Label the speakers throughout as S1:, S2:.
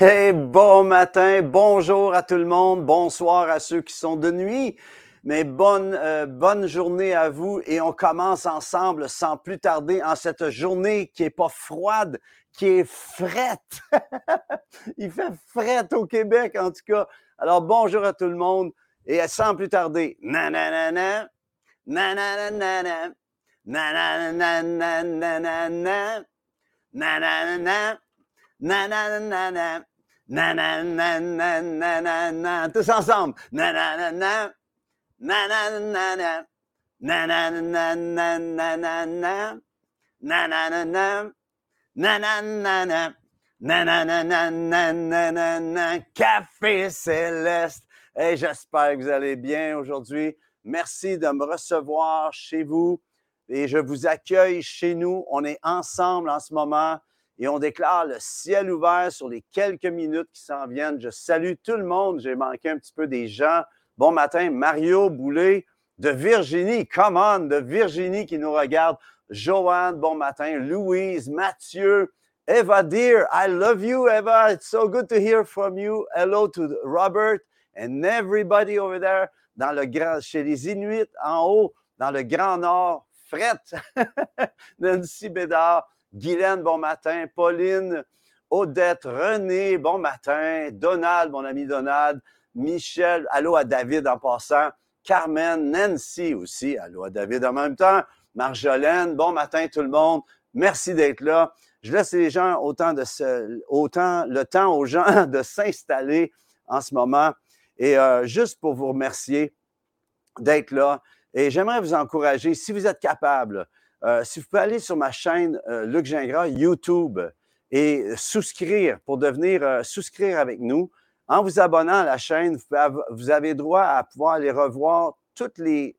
S1: Hey, bon matin, bonjour à tout le monde, bonsoir à ceux qui sont de nuit, mais bonne, euh, bonne journée à vous et on commence ensemble sans plus tarder en cette journée qui est pas froide, qui est frette. Il fait frette au Québec en tout cas. Alors bonjour à tout le monde et sans plus tarder, nanana, nanana, nanana, nanana, nanana, na na nanana, nanana, nanana, tous ensemble, nanana, nanana, nanana, nanana, nanana, nanana, nanana, café céleste. Et j'espère que vous allez bien aujourd'hui. Merci de me recevoir chez vous et je vous accueille chez nous. On est ensemble en ce moment et on déclare le ciel ouvert sur les quelques minutes qui s'en viennent. Je salue tout le monde. J'ai manqué un petit peu des gens. Bon matin, Mario Boulet de Virginie. Come on, de Virginie qui nous regarde. Joanne, bon matin. Louise, Mathieu, Eva Dear. I love you, Eva. It's so good to hear from you. Hello to Robert and everybody over there dans le grand, chez les Inuits en haut, dans le Grand Nord. Fret, Nancy Bédard. Guylaine, bon matin. Pauline, Odette, René, bon matin. Donald, mon ami Donald. Michel, allô à David en passant. Carmen, Nancy aussi, allô à David en même temps. Marjolaine, bon matin tout le monde. Merci d'être là. Je laisse les gens autant, le temps aux gens de s'installer en ce moment. Et euh, juste pour vous remercier d'être là. Et j'aimerais vous encourager, si vous êtes capable, si vous pouvez aller sur ma chaîne euh, Luc Gingras YouTube et souscrire pour devenir euh, souscrire avec nous, en vous abonnant à la chaîne, vous, avez droit à pouvoir aller revoir toutes les,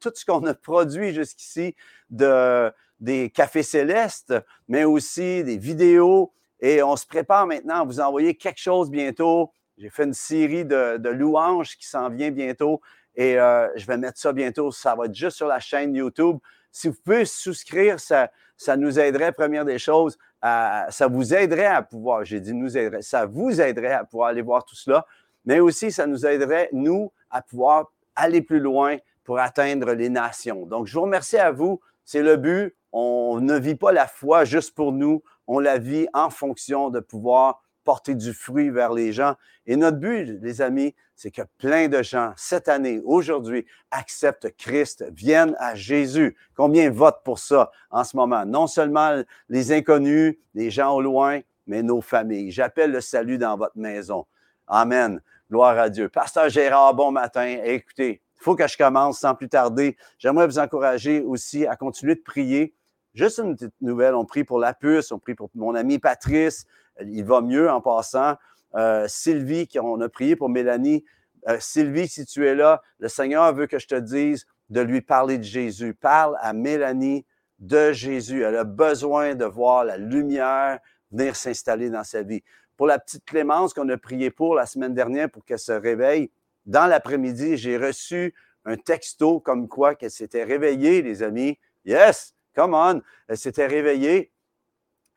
S1: tout ce qu'on a produit jusqu'ici de, des cafés célestes, mais aussi des vidéos. Et on se prépare maintenant à vous envoyer quelque chose bientôt. J'ai fait une série de louanges qui s'en vient bientôt et je vais mettre ça bientôt. Ça va être juste sur la chaîne YouTube. Si vous pouvez souscrire, ça, ça nous aiderait, première des choses, ça vous aiderait à pouvoir, j'ai dit nous aiderait, ça vous aiderait à pouvoir aller voir tout cela, mais aussi ça nous aiderait, nous, à pouvoir aller plus loin pour atteindre les nations. Donc, je vous remercie à vous. C'est le but. On ne vit pas la foi juste pour nous. On la vit en fonction de pouvoir porter du fruit vers les gens. Et notre but, les amis, c'est que plein de gens, cette année, aujourd'hui, acceptent Christ, viennent à Jésus. Combien votent pour ça en ce moment? Non seulement les inconnus, les gens au loin, mais nos familles. J'appelle le salut dans votre maison. Amen. Gloire à Dieu. Pasteur Gérard, bon matin. Écoutez, il faut que je commence sans plus tarder. J'aimerais vous encourager aussi à continuer de prier. Juste une petite nouvelle, on prie pour la puce, on prie pour mon ami Patrice, il va mieux en passant. Euh, Sylvie, on a prié pour Mélanie. Euh, Sylvie, si tu es là, le Seigneur veut que je te dise de lui parler de Jésus. Parle à Mélanie de Jésus. Elle a besoin de voir la lumière venir s'installer dans sa vie. Pour la petite Clémence qu'on a prié pour la semaine dernière pour qu'elle se réveille, dans l'après-midi, j'ai reçu un texto comme quoi qu'elle s'était réveillée, les amis. Yes, come on. Elle s'était réveillée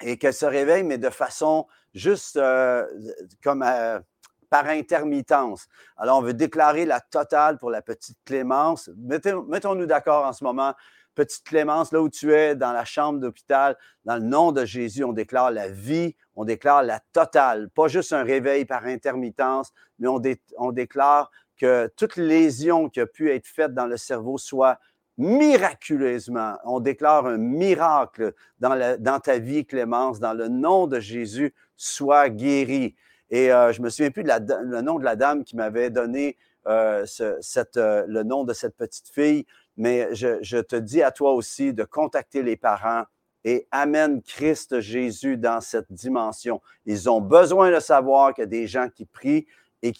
S1: et qu'elle se réveille, mais de façon juste euh, comme euh, par intermittence. Alors, on veut déclarer la totale pour la petite Clémence. Mettons-nous d'accord en ce moment. Petite Clémence, là où tu es, dans la chambre d'hôpital, dans le nom de Jésus, on déclare la vie, on déclare la totale, pas juste un réveil par intermittence, mais on, on déclare que toute lésion qui a pu être faite dans le cerveau soit miraculeusement. On déclare un miracle dans, ta vie, Clémence, dans le nom de Jésus, sois guéri. Et euh, je me souviens plus de le nom de la dame qui m'avait donné euh, euh, le nom de cette petite fille, mais je, te dis à toi aussi de contacter les parents et amène Christ Jésus dans cette dimension. Ils ont besoin de savoir qu'il y a des gens qui prient et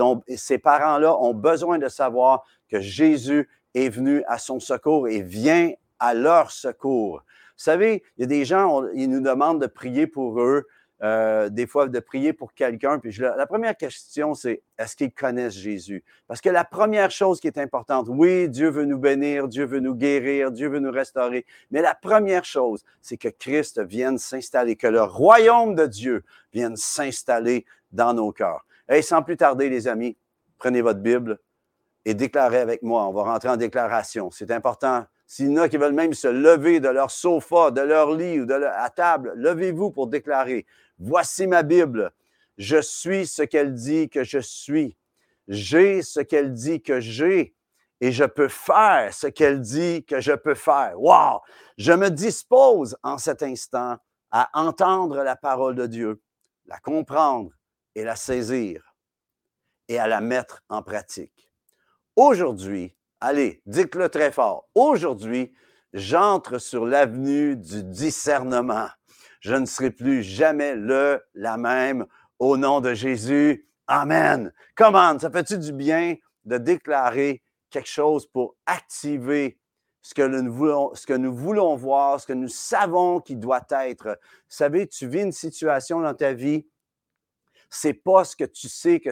S1: ont, et ces parents-là ont besoin de savoir que Jésus est venu à son secours et vient à leur secours. Vous savez, il y a des gens, ils nous demandent de prier pour eux. euh, des fois de prier pour quelqu'un. Puis la première question, c'est est-ce qu'ils connaissent Jésus? Parce que la première chose qui est importante, oui, Dieu veut nous bénir, Dieu veut nous guérir, Dieu veut nous restaurer. Mais la première chose, c'est que Christ vienne s'installer, que le royaume de Dieu vienne s'installer dans nos cœurs. Et sans plus tarder, les amis, prenez votre Bible et déclarez avec moi. On va rentrer en déclaration. C'est important s'il y en a qui veulent même se lever de leur sofa, de leur lit ou de leur, à table, levez-vous pour déclarer Voici ma Bible. Je suis ce qu'elle dit que je suis. J'ai ce qu'elle dit que j'ai. Et je peux faire ce qu'elle dit que je peux faire. Wow! Je me dispose en cet instant à entendre la parole de Dieu, la comprendre et la saisir et à la mettre en pratique. Aujourd'hui, Allez, dites-le très fort. Aujourd'hui, j'entre sur l'avenue du discernement. Je ne serai plus jamais le, la même. Au nom de Jésus. Amen. Comment? Ça fait-tu du bien de déclarer quelque chose pour activer ce que, nous voulons, ce que nous voulons voir, ce que nous savons qui doit être? Vous savez, tu vis une situation dans ta vie, c'est pas ce que tu sais que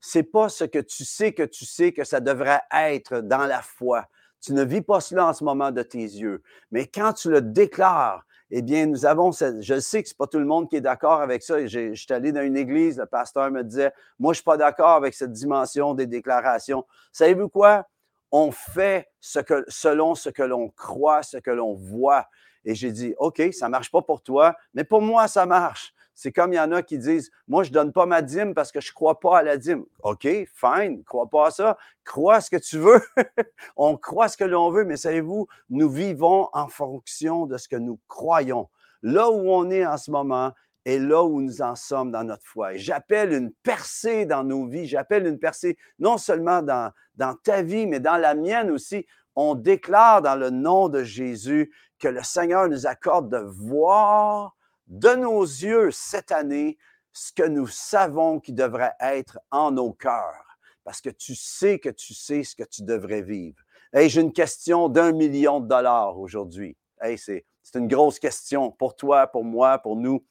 S1: c'est pas ce que tu sais que tu sais que ça devrait être dans la foi. Tu ne vis pas cela en ce moment de tes yeux. Mais quand tu le déclares, eh bien, nous avons, je sais que c'est pas tout le monde qui est d'accord avec ça. Je suis allé dans une église, le pasteur me disait, moi, je suis pas d'accord avec cette dimension des déclarations. Savez-vous quoi? On fait ce que, selon ce que l'on croit, ce que l'on voit. Et j'ai dit, OK, ça marche pas pour toi, mais pour moi, ça marche. C'est comme il y en a qui disent Moi, je ne donne pas ma dîme parce que je ne crois pas à la dîme. OK, fine, crois pas à ça. Crois ce que tu veux. on croit ce que l'on veut, mais savez-vous, nous vivons en fonction de ce que nous croyons. Là où on est en ce moment est là où nous en sommes dans notre foi. Et j'appelle une percée dans nos vies. J'appelle une percée non seulement dans ta vie, mais dans la mienne aussi. On déclare dans le nom de Jésus que le Seigneur nous accorde de voir de nos yeux cette année ce que nous savons qui devrait être en nos cœurs, parce que tu sais que tu sais ce que tu devrais vivre. Hey, j'ai une question d'un million de dollars aujourd'hui. Hey, c'est, c'est une grosse question pour toi, pour moi, pour nous.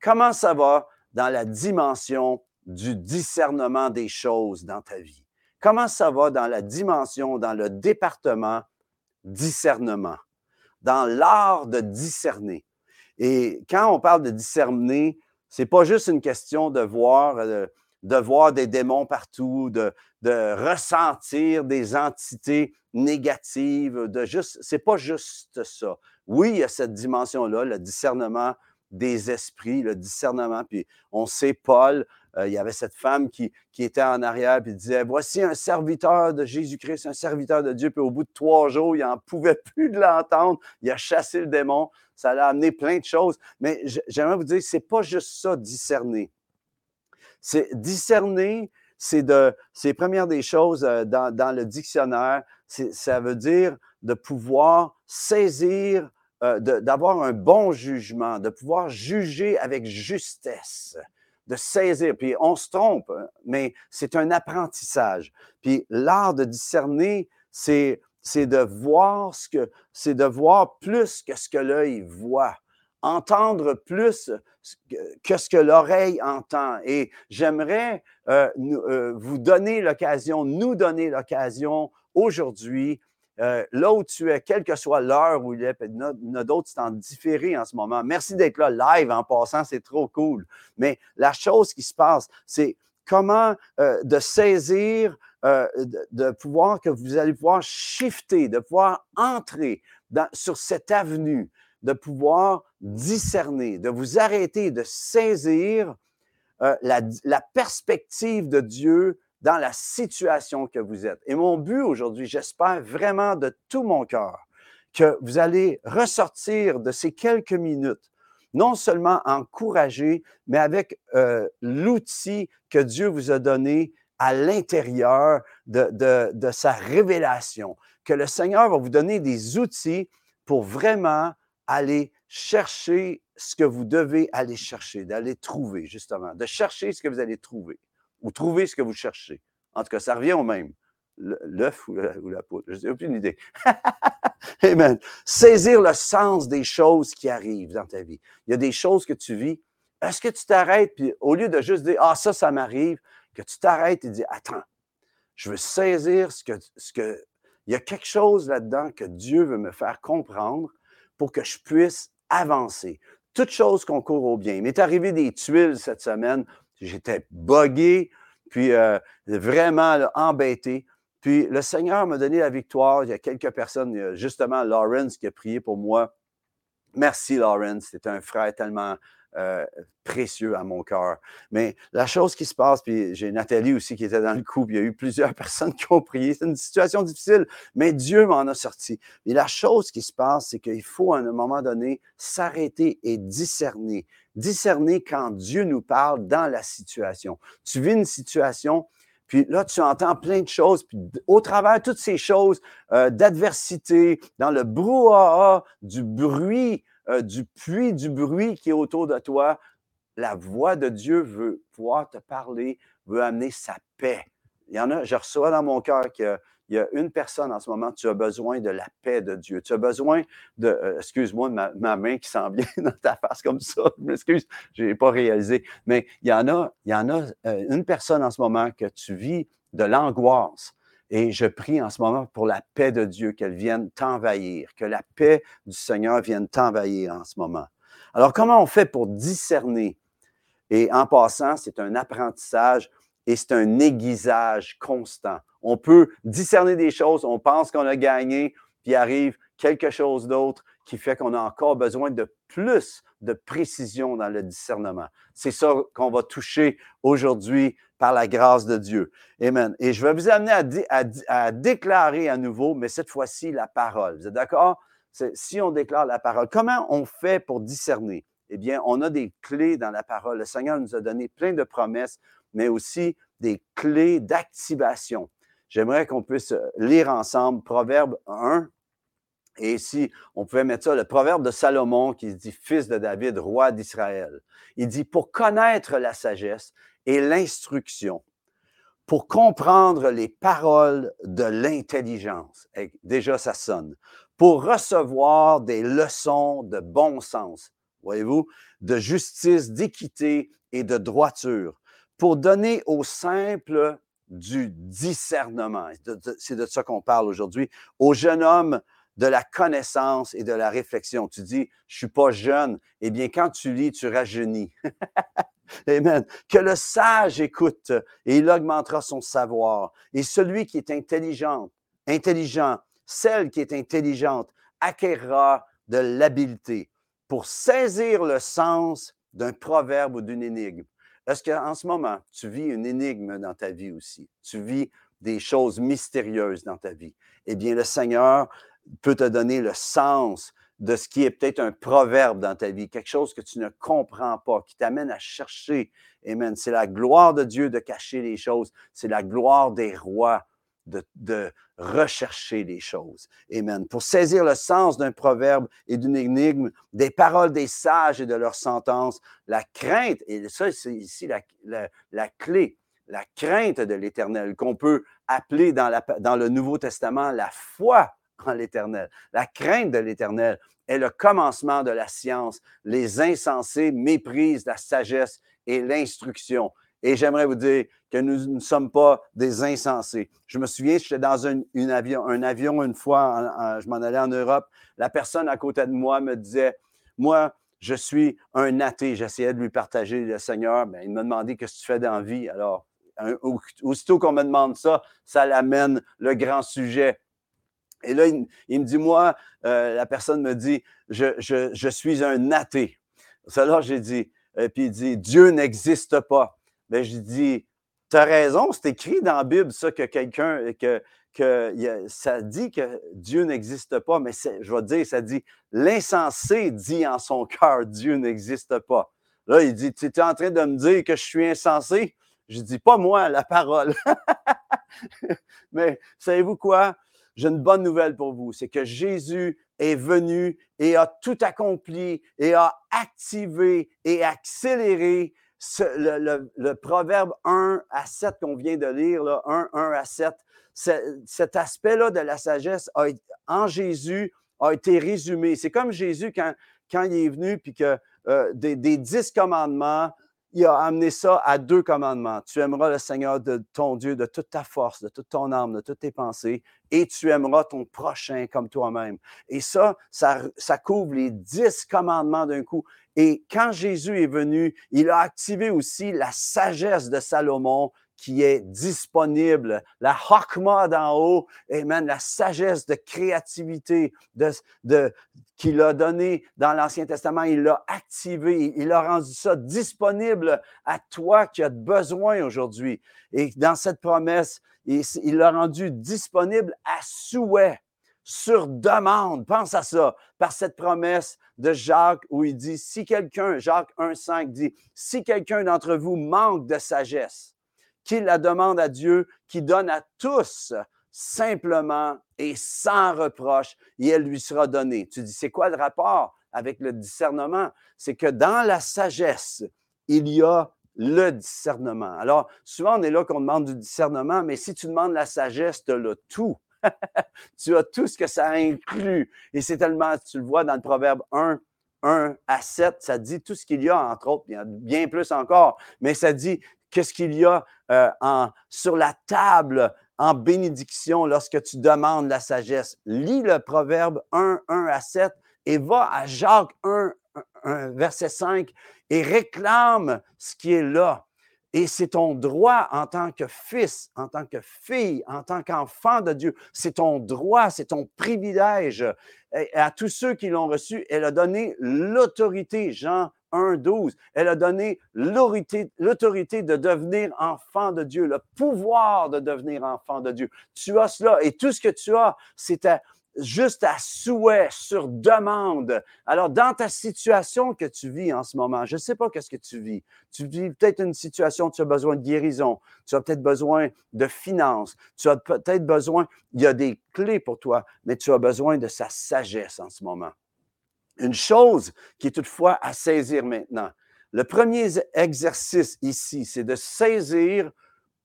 S1: Comment ça va dans la dimension du discernement des choses dans ta vie? Comment ça va dans la dimension, dans le département discernement, dans l'art de discerner? Et quand on parle de discerner, c'est pas juste une question de voir, euh, de, voir des démons partout, de, de, ressentir des entités négatives, de juste, c'est pas juste ça. Oui, il y a cette dimension-là, le discernement des esprits, le discernement. Puis on sait, Paul, euh, il y avait cette femme qui, était en arrière puis disait Voici un serviteur de Jésus-Christ, un serviteur de Dieu. Puis au bout de trois jours, il n'en pouvait plus de l'entendre. Il a chassé le démon. Ça l'a amené plein de choses. Mais j'aimerais vous dire, c'est pas juste ça, discerner. C'est discerner, c'est de, c'est première des choses euh, dans, dans le dictionnaire. Ça veut dire de pouvoir saisir, euh, d'avoir un bon jugement, de pouvoir juger avec justesse de saisir. Puis on se trompe, hein, mais c'est un apprentissage. Puis l'art de discerner, c'est de voir ce que c'est de voir plus que ce que l'œil voit, entendre plus que ce que l'oreille entend. Et j'aimerais euh, euh, vous donner l'occasion, nous donner l'occasion aujourd'hui, euh, là où tu es, quelle que soit l'heure où il est, il y en a d'autres qui sont en différé en ce moment. Merci d'être là live en passant, c'est trop cool. Mais la chose qui se passe, c'est comment de saisir euh, de, pouvoir que vous allez pouvoir shifter, de pouvoir entrer sur cette avenue, de pouvoir discerner, de vous arrêter, de saisir euh, la perspective de Dieu dans la situation que vous êtes. Et mon but aujourd'hui, j'espère vraiment de tout mon cœur que vous allez ressortir de ces quelques minutes non seulement encouragé, mais avec euh, l'outil que Dieu vous a donné à l'intérieur de, sa révélation, que le Seigneur va vous donner des outils pour vraiment aller chercher ce que vous devez aller chercher, d'aller trouver, justement, de chercher ce que vous allez trouver, ou trouver ce que vous cherchez. En tout cas, ça revient au même. L'œuf ou, la poule, je n'ai aucune idée. Amen. Saisir le sens des choses qui arrivent dans ta vie. Il y a des choses que tu vis, est-ce que tu t'arrêtes, puis au lieu de juste dire, ah, ça, ça m'arrive, que tu t'arrêtes et dis, attends, je veux saisir ce que, ce que, il y a quelque chose là-dedans que Dieu veut me faire comprendre pour que je puisse avancer. Toute chose concourt au bien. Il m'est arrivé des tuiles cette semaine. J'étais buggé, puis euh, vraiment embêté. Puis le Seigneur m'a donné la victoire. Il y a quelques personnes, justement Lawrence qui a prié pour moi. Merci Lawrence, c'était un frère tellement euh, précieux à mon cœur. Mais la chose qui se passe, puis j'ai Nathalie aussi qui était dans le coup, puis il y a eu plusieurs personnes qui ont prié. C'est une situation difficile, mais Dieu m'en a sorti. Et la chose qui se passe, c'est qu'il faut à un moment donné s'arrêter et discerner. Discerner quand Dieu nous parle dans la situation. Tu vis une situation, puis là, tu entends plein de choses. Puis au travers de toutes ces choses euh, d'adversité, dans le brouhaha, du bruit, euh, du puits du bruit qui est autour de toi, la voix de Dieu veut pouvoir te parler, veut amener sa paix. Il y en a, je reçois dans mon cœur qu'il y a une personne en ce moment, tu as besoin de la paix de Dieu. Tu as besoin de, euh, excuse-moi, ma, ma, main qui sent bien dans ta face comme ça. Je m'excuse, je n'ai pas réalisé. Mais il y en a, il y en a euh, une personne en ce moment que tu vis de l'angoisse. Et je prie en ce moment pour la paix de Dieu, qu'elle vienne t'envahir, que la paix du Seigneur vienne t'envahir en ce moment. Alors, comment on fait pour discerner? Et en passant, c'est un apprentissage et c'est un aiguisage constant. On peut discerner des choses, on pense qu'on a gagné, puis arrive quelque chose d'autre qui fait qu'on a encore besoin de plus de précision dans le discernement. C'est ça qu'on va toucher aujourd'hui par la grâce de Dieu. Amen. Et je vais vous amener à, déclarer à nouveau, mais cette fois-ci, la parole. Vous êtes d'accord? Si on déclare la parole, comment on fait pour discerner? Eh bien, on a des clés dans la parole. Le Seigneur nous a donné plein de promesses, mais aussi des clés d'activation. J'aimerais qu'on puisse lire ensemble Proverbe 1, et ici, on pouvait mettre ça, le proverbe de Salomon qui dit Fils de David, roi d'Israël. Il dit Pour connaître la sagesse et l'instruction, pour comprendre les paroles de l'intelligence. Déjà, ça sonne. Pour recevoir des leçons de bon sens, voyez-vous, de justice, d'équité et de droiture. Pour donner aux simples du discernement. C'est de ça qu'on parle aujourd'hui. Aux jeunes hommes, de la connaissance et de la réflexion. Tu dis, je suis pas jeune. Eh bien, quand tu lis, tu rajeunis. Amen. Que le sage écoute et il augmentera son savoir. Et celui qui est intelligent, intelligent, celle qui est intelligente, acquérera de l'habileté pour saisir le sens d'un proverbe ou d'une énigme. Est-ce qu'en ce moment, tu vis une énigme dans ta vie aussi? Tu vis des choses mystérieuses dans ta vie? Eh bien, le Seigneur peut te donner le sens de ce qui est peut-être un proverbe dans ta vie, quelque chose que tu ne comprends pas, qui t'amène à chercher. Amen. C'est la gloire de Dieu de cacher les choses. C'est la gloire des rois de, rechercher les choses. Amen. Pour saisir le sens d'un proverbe et d'une énigme, des paroles des sages et de leurs sentences, la crainte, et ça, c'est ici la, la, clé, la crainte de l'Éternel, qu'on peut appeler dans, la, dans le Nouveau Testament la foi en l'Éternel. La crainte de l'Éternel est le commencement de la science. Les insensés méprisent la sagesse et l'instruction. Et j'aimerais vous dire que nous ne sommes pas des insensés. Je me souviens, j'étais dans un, avion, un avion une fois, je m'en allais en Europe. La personne à côté de moi me disait, moi, je suis un athée. J'essayais de lui partager le Seigneur. mais il m'a demandé qu'est-ce que tu fais dans la vie. Alors, aussitôt qu'on me demande ça, ça l'amène le grand sujet. Et là, il, me dit, moi, euh, la personne me dit, je, suis un athée. Alors, j'ai dit, euh, puis il dit, Dieu n'existe pas. Bien, je dis, tu as raison, c'est écrit dans la Bible, ça, que quelqu'un, que, que ça dit que Dieu n'existe pas, mais je vais te dire, ça dit, l'insensé dit en son cœur, Dieu n'existe pas. Là, il dit, tu es en train de me dire que je suis insensé? Je dis, pas moi, la parole. mais savez-vous quoi? J'ai une bonne nouvelle pour vous, c'est que Jésus est venu et a tout accompli et a activé et accéléré le, proverbe 1 à 7 qu'on vient de lire, là, 1, 1 à 7. cet aspect-là de la sagesse en Jésus a été résumé. C'est comme Jésus, quand, il est venu, puis que euh, des, dix commandements, il a amené ça à deux commandements. Tu aimeras le Seigneur de ton Dieu de toute ta force, de toute ton âme, de toutes tes pensées, et tu aimeras ton prochain comme toi-même. Et ça, ça, ça couvre les dix commandements d'un coup. Et quand Jésus est venu, il a activé aussi la sagesse de Salomon qui est disponible, la Hakma d'en haut, amen, la sagesse de créativité de, de, qu'il a donné dans l'Ancien Testament, il l'a activé, il a rendu ça disponible à toi qui as besoin aujourd'hui. Et dans cette promesse, il l'a rendu disponible à souhait, sur demande. Pense à ça, par cette promesse de Jacques où il dit, si quelqu'un, Jacques 1,5 dit, si quelqu'un d'entre vous manque de sagesse, qu'il la demande à Dieu, qui donne à tous simplement et sans reproche, et elle lui sera donnée. Tu dis, c'est quoi le rapport avec le discernement? C'est que dans la sagesse, il y a le discernement. Alors, souvent, on est là qu'on demande du discernement, mais si tu demandes la sagesse, tu as tout. tu as tout ce que ça inclut. Et c'est tellement, tu le vois dans le Proverbe 1, 1 à 7, ça dit tout ce qu'il y a, entre autres, bien plus encore, mais ça dit qu'est-ce qu'il y a euh, sur la table en bénédiction lorsque tu demandes la sagesse? Lis le Proverbe 1, 1 à 7 et va à Jacques 1, 1 verset 5 et réclame ce qui est là. Et c'est ton droit en tant que fils, en tant que fille, en tant qu'enfant de Dieu. C'est ton droit, c'est ton privilège. Et à tous ceux qui l'ont reçu, elle a donné l'autorité. Jean 1, 12. Elle a donné l'autorité de devenir enfant de Dieu, le pouvoir de devenir enfant de Dieu. Tu as cela et tout ce que tu as, c'est juste à souhait, sur demande. Alors, dans ta situation que tu vis en ce moment, je ne sais pas qu'est-ce que tu vis. Tu vis peut-être une situation, tu as besoin de guérison, tu as peut-être besoin de finances, tu as peut-être besoin, il y a des clés pour toi, mais tu as besoin de sa sagesse en ce moment. Une chose qui est toutefois à saisir maintenant. Le premier exercice ici, c'est de saisir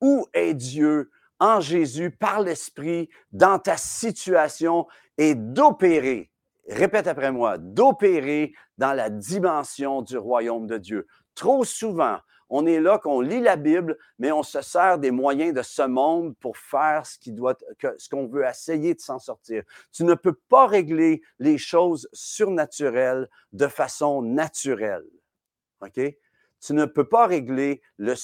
S1: où est Dieu en Jésus par l'Esprit dans ta situation et d'opérer, répète après moi, d'opérer dans la dimension du royaume de Dieu. Trop souvent, on est là qu'on lit la Bible, mais on se sert des moyens de ce monde pour faire ce qu'on veut essayer de s'en sortir. Tu ne peux pas régler les choses surnaturelles de façon naturelle. OK? Tu ne peux pas régler le,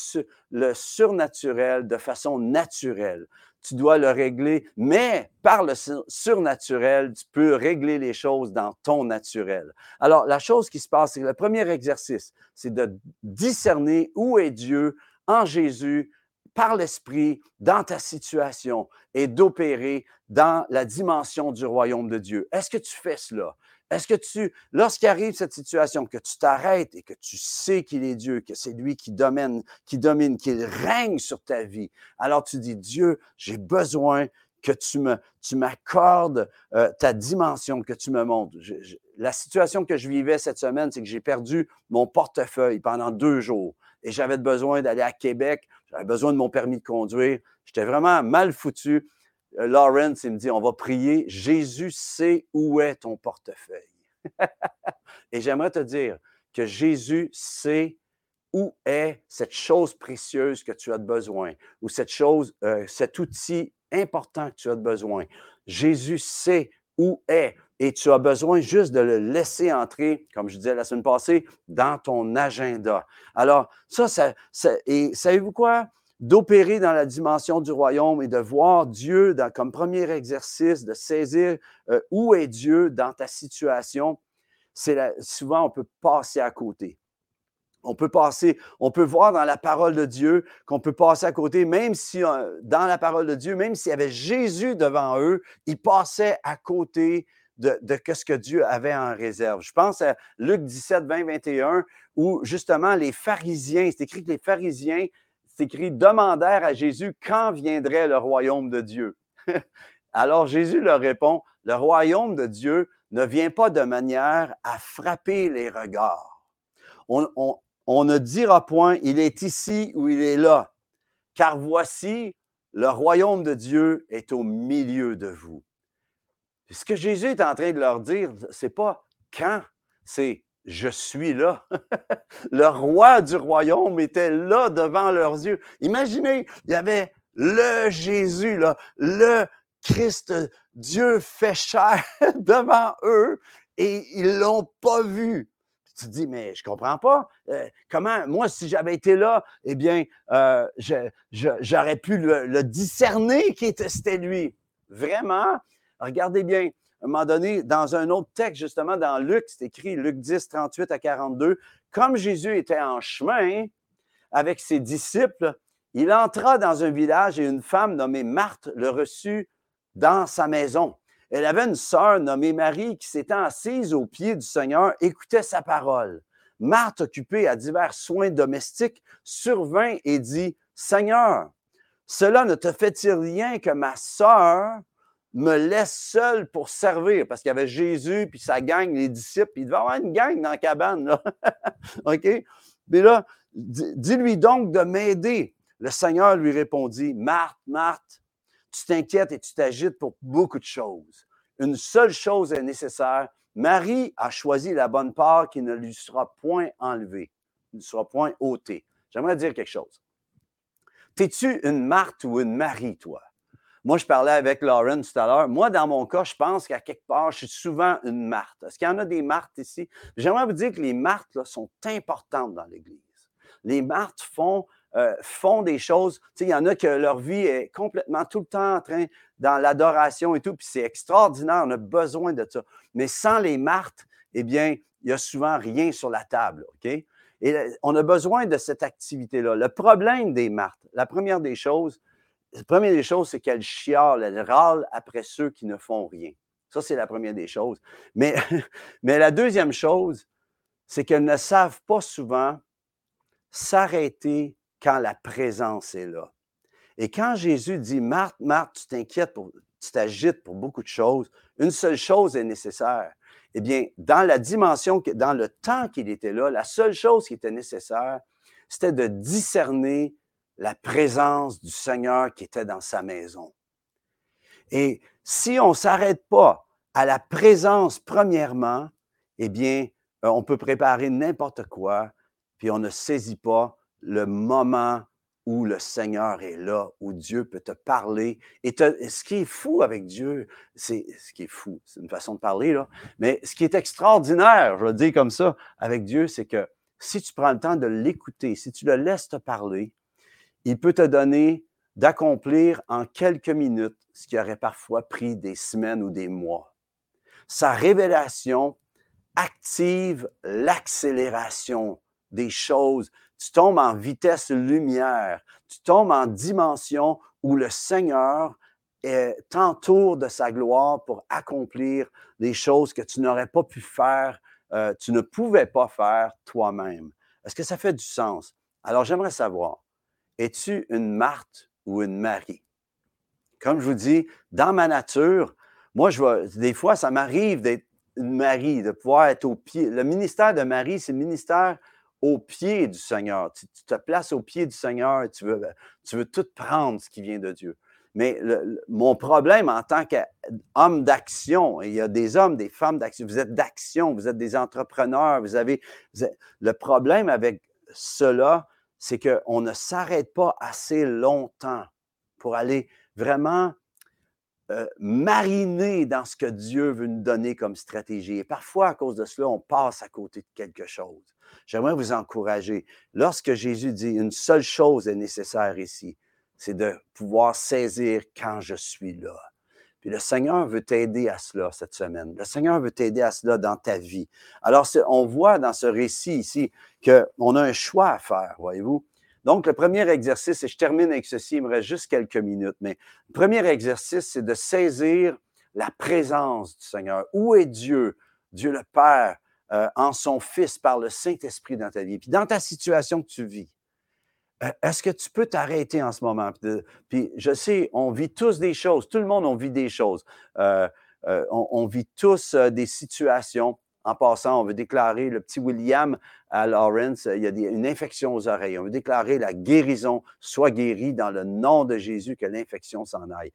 S1: le surnaturel de façon naturelle tu dois le régler, mais par le surnaturel, tu peux régler les choses dans ton naturel. Alors, la chose qui se passe, c'est le premier exercice, c'est de discerner où est Dieu en Jésus par l'Esprit dans ta situation et d'opérer dans la dimension du royaume de Dieu. Est-ce que tu fais cela? Est-ce que tu, lorsqu'il arrive cette situation, que tu t'arrêtes et que tu sais qu'il est Dieu, que c'est lui qui domine, qui domine, qu'il règne sur ta vie, alors tu dis, Dieu, j'ai besoin que tu me, tu m'accordes euh, ta dimension, que tu me montres. la situation que je vivais cette semaine, c'est que j'ai perdu mon portefeuille pendant deux jours et j'avais besoin d'aller à Québec, j'avais besoin de mon permis de conduire. J'étais vraiment mal foutu. Euh, Lawrence, il me dit, on va prier, Jésus sait où est ton portefeuille. Et j'aimerais te dire que Jésus sait où est cette chose précieuse que tu as besoin, ou cette chose, euh, cet outil important que tu as besoin. Jésus sait où est et tu as besoin juste de le laisser entrer, comme je disais la semaine passée, dans ton agenda. Alors, ça, ça, ça et savez-vous quoi? D'opérer dans la dimension du royaume et de voir Dieu comme premier exercice, de saisir euh, où est Dieu dans ta situation, c'est souvent on peut passer à côté. On peut passer, on peut voir dans la parole de Dieu qu'on peut passer à côté, même si euh, dans la parole de Dieu, même s'il y avait Jésus devant eux, ils passaient à côté de, de ce que Dieu avait en réserve. Je pense à Luc 17, 20, 21, où justement les pharisiens, c'est écrit que les pharisiens c'est écrit demandèrent à Jésus quand viendrait le royaume de Dieu? Alors Jésus leur répond, le royaume de Dieu ne vient pas de manière à frapper les regards. On, on ne dira point, il est ici ou il est là, car voici, le royaume de Dieu est au milieu de vous. Ce que Jésus est en train de leur dire, c'est pas quand, c'est je suis là. le roi du royaume était là devant leurs yeux. Imaginez, il y avait le Jésus, le Christ, Dieu fait chair devant eux et ils l'ont pas vu. Tu te dis, mais je comprends pas. Euh, comment, moi, si j'avais été là, eh bien, euh, j'aurais pu le, discerner qui était, lui. Vraiment, regardez bien, un moment donné, dans un autre texte, justement, dans Luc, c'est écrit, Luc 10, 38 à 42, comme Jésus était en chemin avec ses disciples, il entra dans un village et une femme nommée Marthe le reçut dans sa maison. Elle avait une sœur nommée Marie qui s'étant assise aux pieds du Seigneur, écoutait sa parole. Marthe, occupée à divers soins domestiques, survint et dit, Seigneur, cela ne te fait-il rien que ma sœur me laisse seule pour servir? Parce qu'il y avait Jésus, puis sa gang, les disciples, il devait avoir une gang dans la cabane, là. OK? Mais là, dis-lui donc de m'aider. Le Seigneur lui répondit, Marthe, Marthe, tu t'inquiètes et tu t'agites pour beaucoup de choses. Une seule chose est nécessaire. Marie a choisi la bonne part qui ne lui sera point enlevée, ne sera point ôtée. J'aimerais dire quelque chose. T'es-tu une Marthe ou une Marie, toi? Moi, je parlais avec Lauren tout à l'heure. Moi, dans mon cas, je pense qu'à quelque part, je suis souvent une Marthe. Est-ce qu'il y en a des Marthes ici? J'aimerais vous dire que les Marthes sont importantes dans l'Église. Les Marthes font euh, font des choses. il y en a que leur vie est complètement tout le temps en train dans l'adoration et tout, puis c'est extraordinaire, on a besoin de ça. Mais sans les martes, eh bien, il n'y a souvent rien sur la table, OK? Et euh, on a besoin de cette activité-là. Le problème des martes, la première des choses, la première des choses, c'est qu'elles chialent, elles râlent après ceux qui ne font rien. Ça, c'est la première des choses. Mais, mais la deuxième chose, c'est qu'elles ne savent pas souvent s'arrêter quand la présence est là. Et quand Jésus dit, Marthe, Marthe, tu t'inquiètes, tu t'agites pour beaucoup de choses, une seule chose est nécessaire. Eh bien, dans la dimension, dans le temps qu'il était là, la seule chose qui était nécessaire, c'était de discerner la présence du Seigneur qui était dans sa maison. Et si on ne s'arrête pas à la présence premièrement, eh bien, euh, on peut préparer n'importe quoi, puis on ne saisit pas le moment où le Seigneur est là, où Dieu peut te parler. Et ce qui est fou avec Dieu, c'est ce qui est fou, c'est une façon de parler, là, mais ce qui est extraordinaire, je le dire comme ça, avec Dieu, c'est que si tu prends le temps de l'écouter, si tu le laisses te parler, il peut te donner d'accomplir en quelques minutes ce qui aurait parfois pris des semaines ou des mois. Sa révélation active l'accélération des choses tu tombes en vitesse lumière, tu tombes en dimension où le Seigneur t'entoure de sa gloire pour accomplir des choses que tu n'aurais pas pu faire, euh, tu ne pouvais pas faire toi-même. Est-ce que ça fait du sens? Alors j'aimerais savoir, es-tu une Marthe ou une Marie? Comme je vous dis, dans ma nature, moi, je vois, des fois, ça m'arrive d'être une Marie, de pouvoir être au pied. Le ministère de Marie, c'est le ministère au pied du Seigneur. Tu, te places au pied du Seigneur tu veux, tu veux tout prendre ce qui vient de Dieu. Mais mon problème en tant qu'homme d'action, il y a des hommes, des femmes d'action, vous êtes d'action, vous êtes des entrepreneurs, vous avez, le problème avec cela, c'est qu'on ne s'arrête pas assez longtemps pour aller vraiment euh, mariner dans ce que Dieu veut nous donner comme stratégie. Et parfois, à cause de cela, on passe à côté de quelque chose. J'aimerais vous encourager. Lorsque Jésus dit une seule chose est nécessaire ici, c'est de pouvoir saisir quand je suis là. Puis le Seigneur veut t'aider à cela cette semaine. Le Seigneur veut t'aider à cela dans ta vie. Alors, on voit dans ce récit ici qu'on a un choix à faire, voyez-vous. Donc, le premier exercice, et je termine avec ceci, il me reste juste quelques minutes, mais le premier exercice, c'est de saisir la présence du Seigneur. Où est Dieu? Dieu le Père, euh, en son Fils par le Saint-Esprit dans ta vie. Puis dans ta situation que tu vis, est-ce que tu peux t'arrêter en ce moment? Puis, je sais, on vit tous des choses, tout le monde, on vit des choses. Euh, on, vit tous des situations. En passant, on veut déclarer le petit William à Lawrence, il y a une infection aux oreilles. On veut déclarer la guérison, soit guéri dans le nom de Jésus, que l'infection s'en aille.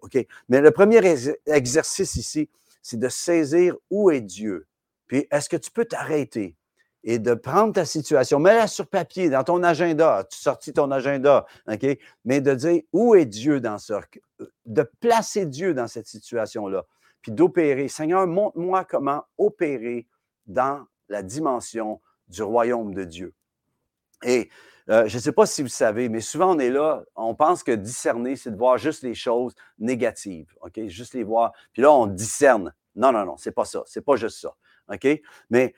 S1: OK. Mais le premier exercice ici, c'est de saisir où est Dieu Puis est-ce que tu peux t'arrêter? Et de prendre ta situation, mets-la sur papier, dans ton agenda, tu sortis ton agenda, OK? Mais de dire où est Dieu dans ça, de placer Dieu dans cette situation-là, puis d'opérer. Seigneur, montre-moi comment opérer dans la dimension du royaume de Dieu. Et euh, je ne sais pas si vous savez, mais souvent on est là, on pense que discerner, c'est de voir juste les choses négatives, OK? Juste les voir. Puis là, on discerne. Non, non, non, c'est pas ça. C'est pas juste ça. OK? Mais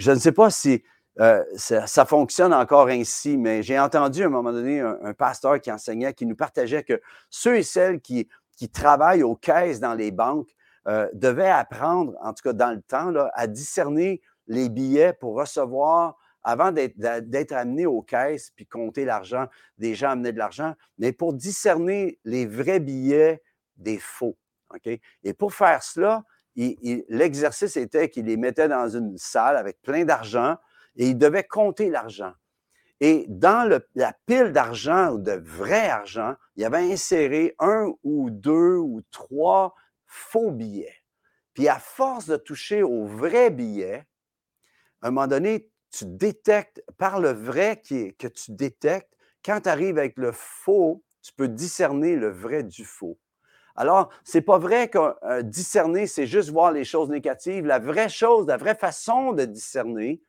S1: je ne sais pas si euh, ça, fonctionne encore ainsi, mais j'ai entendu à un moment donné un, pasteur qui enseignait, qui nous partageait que ceux et celles qui, travaillent aux caisses dans les banques euh, devaient apprendre, en tout cas dans le temps, à discerner les billets pour recevoir avant d'être amené aux caisses puis compter l'argent, des gens amenaient de l'argent, mais pour discerner les vrais billets des faux. Et pour faire cela, l'exercice était qu'il les mettait dans une salle avec plein d'argent et il devait compter l'argent. Et dans la pile d'argent ou de vrai argent, il avait inséré un ou deux ou trois faux billets. Puis à force de toucher au vrai billet, à un moment donné, tu détectes, par le vrai que tu détectes, quand tu arrives avec le faux, tu peux discerner le vrai du faux. Alors, c'est pas vrai que euh, discerner, c'est juste voir les choses négatives. La vraie chose, la vraie façon de discerner,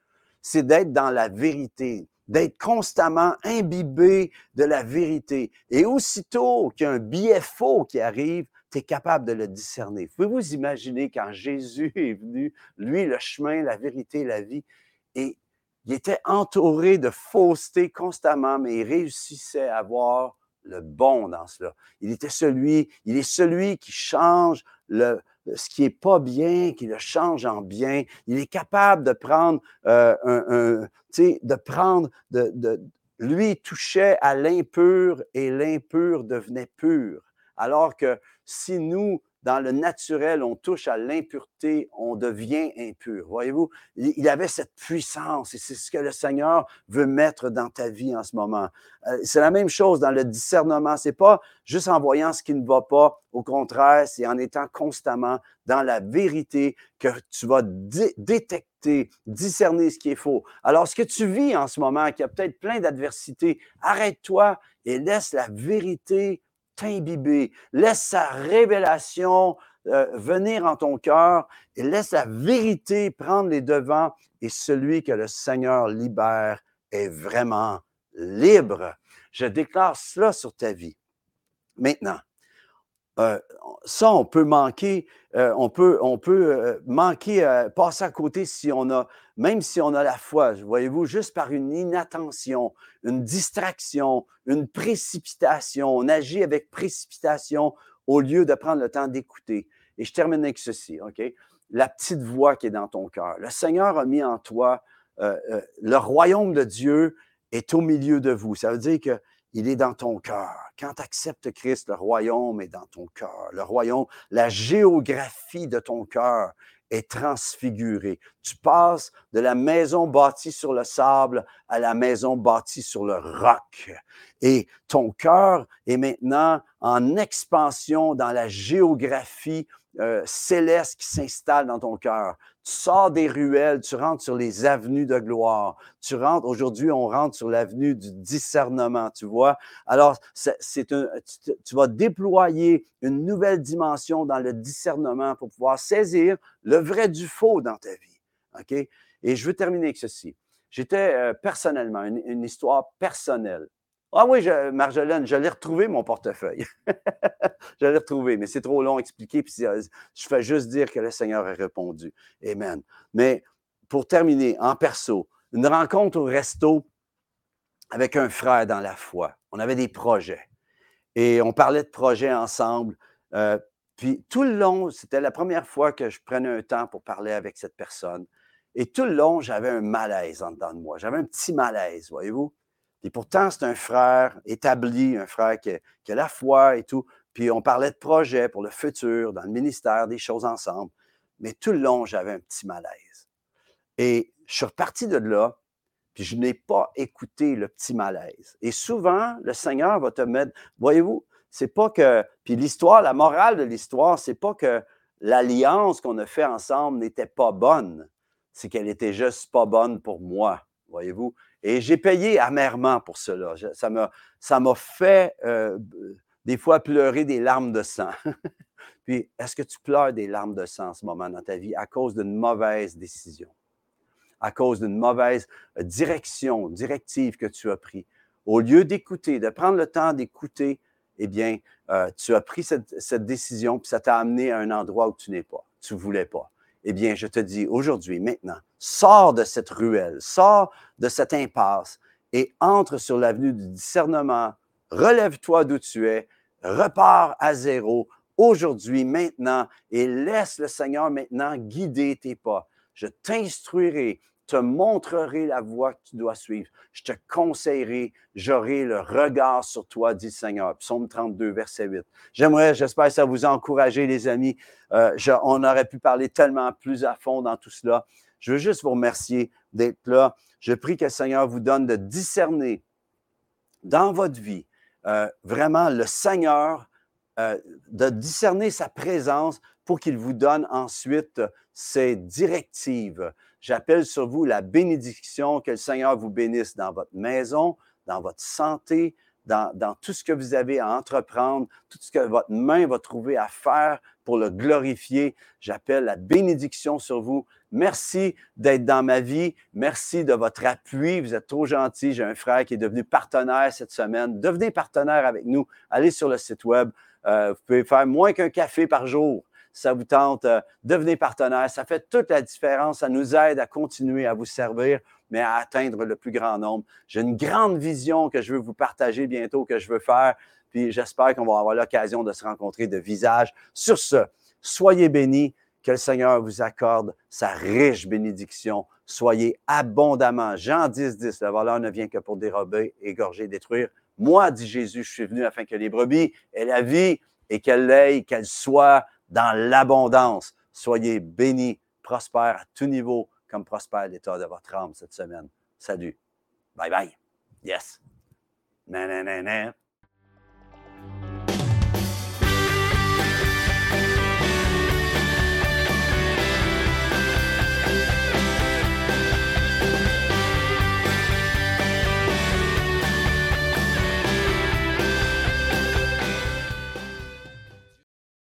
S1: c'est d'être dans la vérité, d'être constamment imbibé de la vérité. Et aussitôt qu'il y a un billet faux qui arrive, tu es capable de le discerner. Pouvez-vous imaginer quand Jésus est venu, lui, le chemin, la vérité, la vie, et il était entouré de fausseté constamment, mais il réussissait à voir le bon dans cela. Il était celui, il est celui qui change le, ce qui est pas bien, qui le change en bien. Il est capable de prendre euh, un, sais, de prendre, de, de, lui touchait à l'impur et l'impur devenait pur. Alors que si nous, dans le naturel, on touche à l'impureté, on devient impur. Voyez-vous, il avait cette puissance et c'est ce que le Seigneur veut mettre dans ta vie en ce moment. Euh, c'est la même chose dans le discernement. C'est pas juste en voyant ce qui ne va pas. Au contraire, c'est en étant constamment dans la vérité que tu vas détecter, discerner ce qui est faux. Alors, ce que tu vis en ce moment, qui a peut-être plein d'adversités, arrête-toi et laisse la vérité t'imbiber. Laisse sa révélation euh, venir en ton cœur et laisse la vérité prendre les devants et celui que le Seigneur libère est vraiment libre. Je déclare cela sur ta vie. Maintenant, euh, ça, on peut manquer, euh, on peut, on peut euh, manquer, passer à côté si on a, même si on a la foi, voyez-vous, juste par une inattention, une distraction, une précipitation. On agit avec précipitation au lieu de prendre le temps d'écouter. Et je termine avec ceci, OK? La petite voix qui est dans ton cœur. Le Seigneur a mis en toi, le royaume de Dieu est au milieu de vous. Ça veut dire que il est dans ton cœur. Quand tu acceptes Christ, le royaume est dans ton cœur. Le royaume, la géographie de ton cœur est transfigurée. Tu passes de la maison bâtie sur le sable à la maison bâtie sur le roc. Et ton cœur est maintenant en expansion dans la géographie euh, céleste qui s'installe dans ton cœur. Tu sors des ruelles, tu rentres sur les avenues de gloire. Tu rentres, aujourd'hui, on rentre sur l'avenue du discernement, tu vois. Alors, c'est un, tu, vas déployer une nouvelle dimension dans le discernement pour pouvoir saisir le vrai du faux dans ta vie. OK? Et je veux terminer avec ceci. J'étais euh, personnellement, une histoire personnelle. Ah oui, Marjolaine, je l'ai retrouvé, mon portefeuille. je l'ai retrouvé, mais c'est trop long à expliquer. Puis je fais juste dire que le Seigneur a répondu. Amen. Mais pour terminer, en perso, une rencontre au resto avec un frère dans la foi. On avait des projets. Et on parlait de projets ensemble. Euh, puis tout le long, c'était la première fois que je prenais un temps pour parler avec cette personne. Et tout le long, j'avais un malaise en dedans de moi. J'avais un petit malaise, voyez-vous? Et pourtant, c'est un frère établi, un frère qui a, la foi et tout. Puis on parlait de projets pour le futur, dans le ministère, des choses ensemble. Mais tout le long, j'avais un petit malaise. Et je suis reparti de là, puis je n'ai pas écouté le petit malaise. Et souvent, le Seigneur va te mettre, voyez-vous, c'est pas que, puis l'histoire, la morale de l'histoire, c'est pas que l'alliance qu'on a fait ensemble n'était pas bonne. C'est qu'elle était juste pas bonne pour moi, voyez-vous? Et j'ai payé amèrement pour cela. Ça m'a, fait euh, des fois pleurer des larmes de sang. Puis, est-ce que tu pleures des larmes de sang en ce moment dans ta vie à cause d'une mauvaise décision, à cause d'une mauvaise euh, direction, directive que tu as prise? Au lieu d'écouter, de prendre le temps d'écouter, eh bien, euh, tu as pris cette, cette décision, puis ça t'a amené à un endroit où tu n'es pas, tu ne voulais pas. Eh bien, je te dis aujourd'hui, maintenant, sors de cette ruelle, sors de cette impasse et entre sur l'avenue du discernement, relève-toi d'où tu es, repars à zéro aujourd'hui, maintenant, et laisse le Seigneur maintenant guider tes pas. Je t'instruirai, te montrerai la voie que tu dois suivre. Je te conseillerai, j'aurai le regard sur toi, dit le Seigneur. Psaume 32, verset 8. J'aimerais, j'espère que ça vous a encouragé, les amis. Euh, on aurait pu parler tellement plus à fond dans tout cela. Je veux juste vous remercier d'être là. Je prie que le Seigneur vous donne de discerner dans votre vie euh, vraiment le Seigneur, euh, de discerner sa présence pour qu'il vous donne ensuite ses directives. J'appelle sur vous la bénédiction, que le Seigneur vous bénisse dans votre maison, dans votre santé, dans, tout ce que vous avez à entreprendre, tout ce que votre main va trouver à faire pour le glorifier. J'appelle la bénédiction sur vous. Merci d'être dans ma vie. Merci de votre appui. Vous êtes trop gentil. J'ai un frère qui est devenu partenaire cette semaine. Devenez partenaire avec nous. Allez sur le site web. Euh, vous pouvez faire moins qu'un café par jour. Ça vous tente, euh, devenez partenaire. Ça fait toute la différence. Ça nous aide à continuer à vous servir, mais à atteindre le plus grand nombre. J'ai une grande vision que je veux vous partager bientôt, que je veux faire. Puis j'espère qu'on va avoir l'occasion de se rencontrer de visage. Sur ce, soyez bénis. Que le Seigneur vous accorde sa riche bénédiction. Soyez abondamment. Jean 10, 10, le voleur ne vient que pour dérober, égorger, détruire. Moi, dit Jésus, je suis venu afin que les brebis aient la vie et qu'elles l'aient, qu'elles soient dans l'abondance. Soyez bénis, prospères à tout niveau, comme prospère l'état de votre âme cette semaine. Salut. Bye bye. Yes.